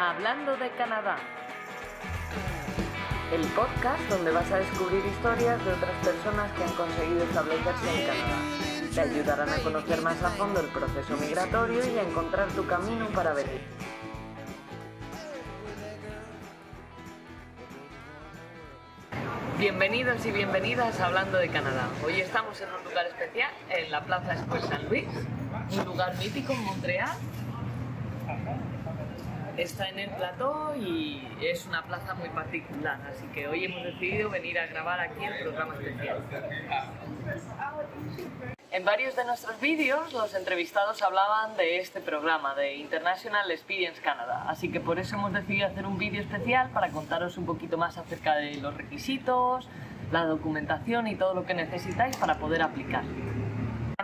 Hablando de Canadá. El podcast donde vas a descubrir historias de otras personas que han conseguido establecerse en Canadá. Te ayudarán a conocer más a fondo el proceso migratorio y a encontrar tu camino para venir. Bienvenidos y bienvenidas a Hablando de Canadá. Hoy estamos en un lugar especial, en la Plaza Escuela San Luis, un lugar mítico en Montreal. Está en el plató y es una plaza muy particular, así que hoy hemos decidido venir a grabar aquí el programa especial. En varios de nuestros vídeos los entrevistados hablaban de este programa, de International Experience Canada, así que por eso hemos decidido hacer un vídeo especial para contaros un poquito más acerca de los requisitos, la documentación y todo lo que necesitáis para poder aplicar.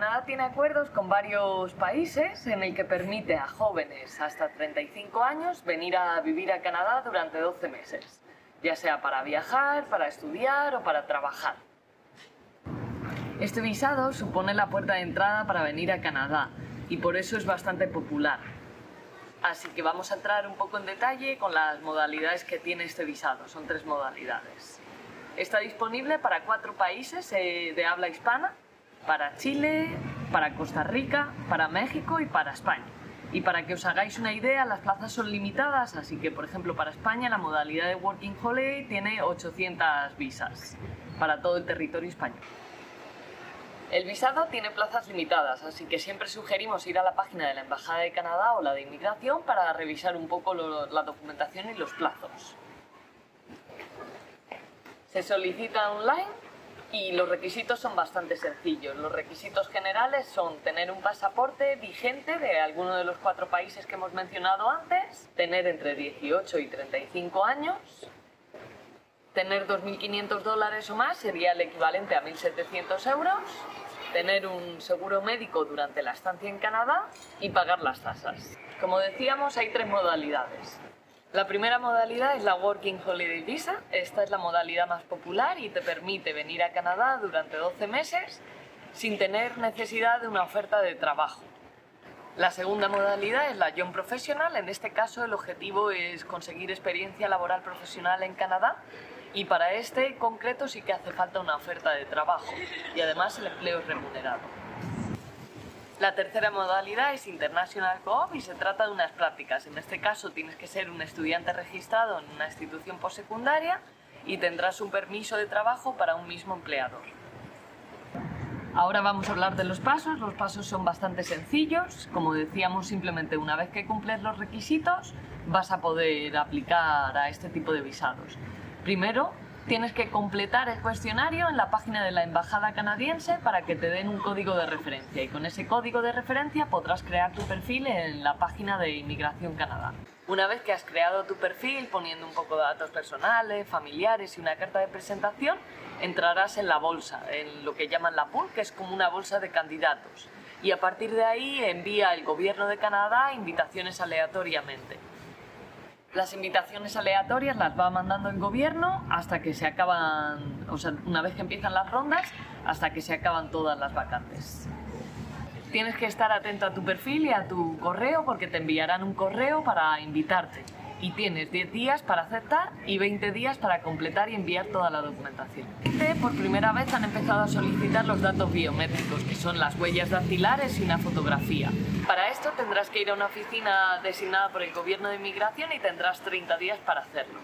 Canadá tiene acuerdos con varios países en el que permite a jóvenes hasta 35 años venir a vivir a Canadá durante 12 meses, ya sea para viajar, para estudiar o para trabajar. Este visado supone la puerta de entrada para venir a Canadá y por eso es bastante popular. Así que vamos a entrar un poco en detalle con las modalidades que tiene este visado. Son tres modalidades. Está disponible para cuatro países eh, de habla hispana para Chile, para Costa Rica, para México y para España. Y para que os hagáis una idea, las plazas son limitadas, así que, por ejemplo, para España la modalidad de Working Holiday tiene 800 visas para todo el territorio español. El visado tiene plazas limitadas, así que siempre sugerimos ir a la página de la Embajada de Canadá o la de Inmigración para revisar un poco lo, la documentación y los plazos. Se solicita online y los requisitos son bastante sencillos. Los requisitos generales son tener un pasaporte vigente de alguno de los cuatro países que hemos mencionado antes, tener entre 18 y 35 años, tener 2.500 dólares o más sería el equivalente a 1.700 euros, tener un seguro médico durante la estancia en Canadá y pagar las tasas. Como decíamos, hay tres modalidades. La primera modalidad es la Working Holiday Visa. Esta es la modalidad más popular y te permite venir a Canadá durante 12 meses sin tener necesidad de una oferta de trabajo. La segunda modalidad es la Young Professional. En este caso el objetivo es conseguir experiencia laboral profesional en Canadá y para este concreto sí que hace falta una oferta de trabajo y además el empleo es remunerado. La tercera modalidad es International Co-op y se trata de unas prácticas. En este caso tienes que ser un estudiante registrado en una institución postsecundaria y tendrás un permiso de trabajo para un mismo empleador. Ahora vamos a hablar de los pasos. Los pasos son bastante sencillos. Como decíamos, simplemente una vez que cumples los requisitos vas a poder aplicar a este tipo de visados. Primero, tienes que completar el cuestionario en la página de la Embajada canadiense para que te den un código de referencia y con ese código de referencia podrás crear tu perfil en la página de Inmigración Canadá. Una vez que has creado tu perfil poniendo un poco de datos personales, familiares y una carta de presentación, entrarás en la bolsa, en lo que llaman la pool, que es como una bolsa de candidatos. Y a partir de ahí envía el gobierno de Canadá invitaciones aleatoriamente. Las invitaciones aleatorias las va mandando el gobierno hasta que se acaban, o sea, una vez que empiezan las rondas, hasta que se acaban todas las vacantes. Tienes que estar atento a tu perfil y a tu correo porque te enviarán un correo para invitarte. Y tienes 10 días para aceptar y 20 días para completar y enviar toda la documentación. Por primera vez han empezado a solicitar los datos biométricos, que son las huellas dactilares y una fotografía. Para esto tendrás que ir a una oficina designada por el Gobierno de Inmigración y tendrás 30 días para hacerlo.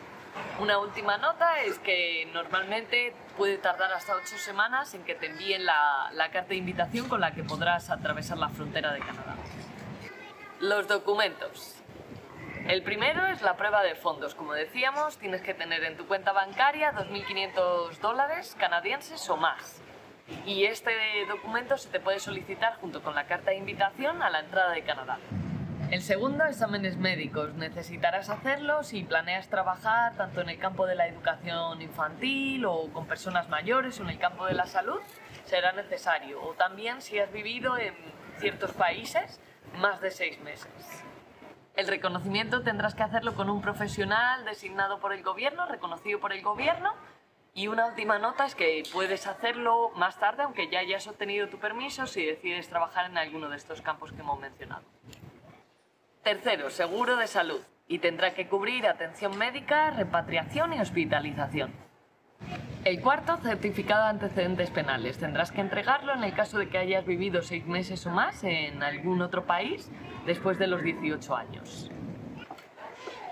Una última nota es que normalmente puede tardar hasta 8 semanas en que te envíen la, la, carta de invitación con la que podrás atravesar la frontera de Canadá. Los documentos. El primero es la prueba de fondos. Como decíamos, tienes que tener en tu cuenta bancaria 2.500 dólares canadienses o más. Y este documento se te puede solicitar junto con la carta de invitación a la entrada de Canadá. El segundo, exámenes médicos. Necesitarás hacerlo si planeas trabajar tanto en el campo de la educación infantil o con personas mayores o en el campo de la salud, será necesario. O también si has vivido en ciertos países más de seis meses. El reconocimiento tendrás que hacerlo con un profesional designado por el gobierno, reconocido por el gobierno. Y una última nota es que puedes hacerlo más tarde, aunque ya hayas obtenido tu permiso, si decides trabajar en alguno de estos campos que hemos mencionado. Tercero, seguro de salud. y tendrá que cubrir atención médica, repatriación y hospitalización. El cuarto, certificado de antecedentes penales. Tendrás que entregarlo en el caso de que hayas vivido seis meses o más en algún otro país después de los 18 años.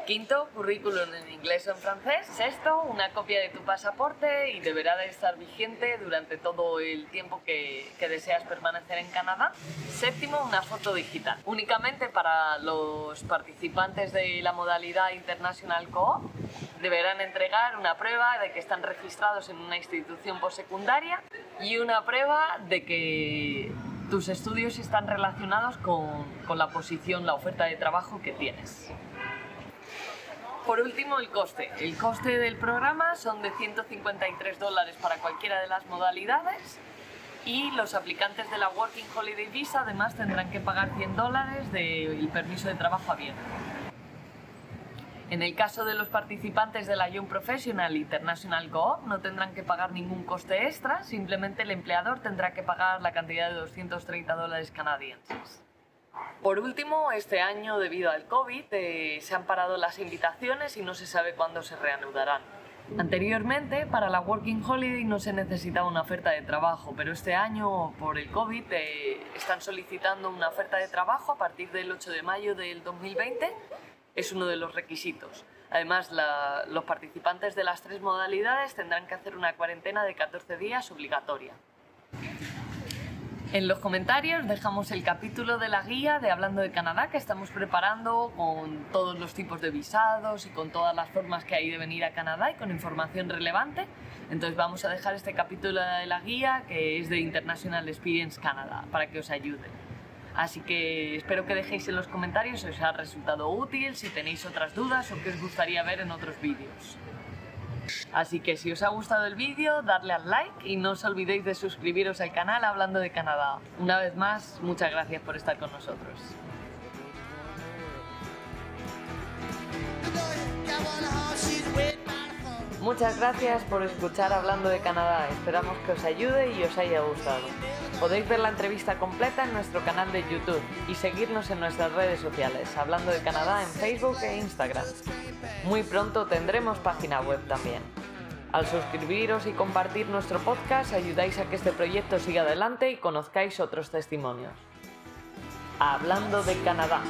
Quinto, currículum en inglés o en francés. Sexto, una copia de tu pasaporte y deberá de estar vigente durante todo el tiempo que, que, deseas permanecer en Canadá. Séptimo, una foto digital. Únicamente para los participantes de la modalidad International Co deberán entregar una prueba de que están registrados en una institución postsecundaria y una prueba de que tus estudios están relacionados con, con la posición, la oferta de trabajo que tienes. Por último, el coste. El coste del programa son de 153 dólares para cualquiera de las modalidades y los aplicantes de la Working Holiday Visa además tendrán que pagar 100 dólares del permiso de trabajo abierto. En el caso de los participantes de la Young Professional International Co-op no tendrán que pagar ningún coste extra, simplemente el empleador tendrá que pagar la cantidad de 230 dólares canadienses. Por último, este año, debido al COVID, eh, se han parado las invitaciones y no se sabe cuándo se reanudarán. Anteriormente, para la Working Holiday no se necesitaba una oferta de trabajo, pero este año, por el COVID, eh, están solicitando una oferta de trabajo a partir del 8 de mayo del 2020. Es uno de los requisitos. Además, los participantes de las tres modalidades tendrán que hacer una cuarentena de 14 días obligatoria. En los comentarios dejamos el capítulo de la guía de Hablando de Canadá que estamos preparando con todos los tipos de visados y con todas las formas que hay de venir a Canadá y con información relevante. Entonces vamos a dejar este capítulo de la guía que es de International Experience Canada para que os ayude. Así que espero que dejéis en los comentarios si os ha resultado útil, si tenéis otras dudas o qué os gustaría ver en otros vídeos. Así que si os ha gustado el vídeo, darle al like y no os olvidéis de suscribiros al canal Hablando de Canadá. Una vez más, muchas gracias por estar con nosotros. Muchas gracias por escuchar Hablando de Canadá. Esperamos que os ayude y os haya gustado. Podéis ver la entrevista completa en nuestro canal de YouTube y seguirnos en nuestras redes sociales, Hablando de Canadá en Facebook e Instagram. Muy pronto tendremos página web también. Al suscribiros y compartir nuestro podcast ayudáis a que este proyecto siga adelante y conozcáis otros testimonios. Hablando de Canadá.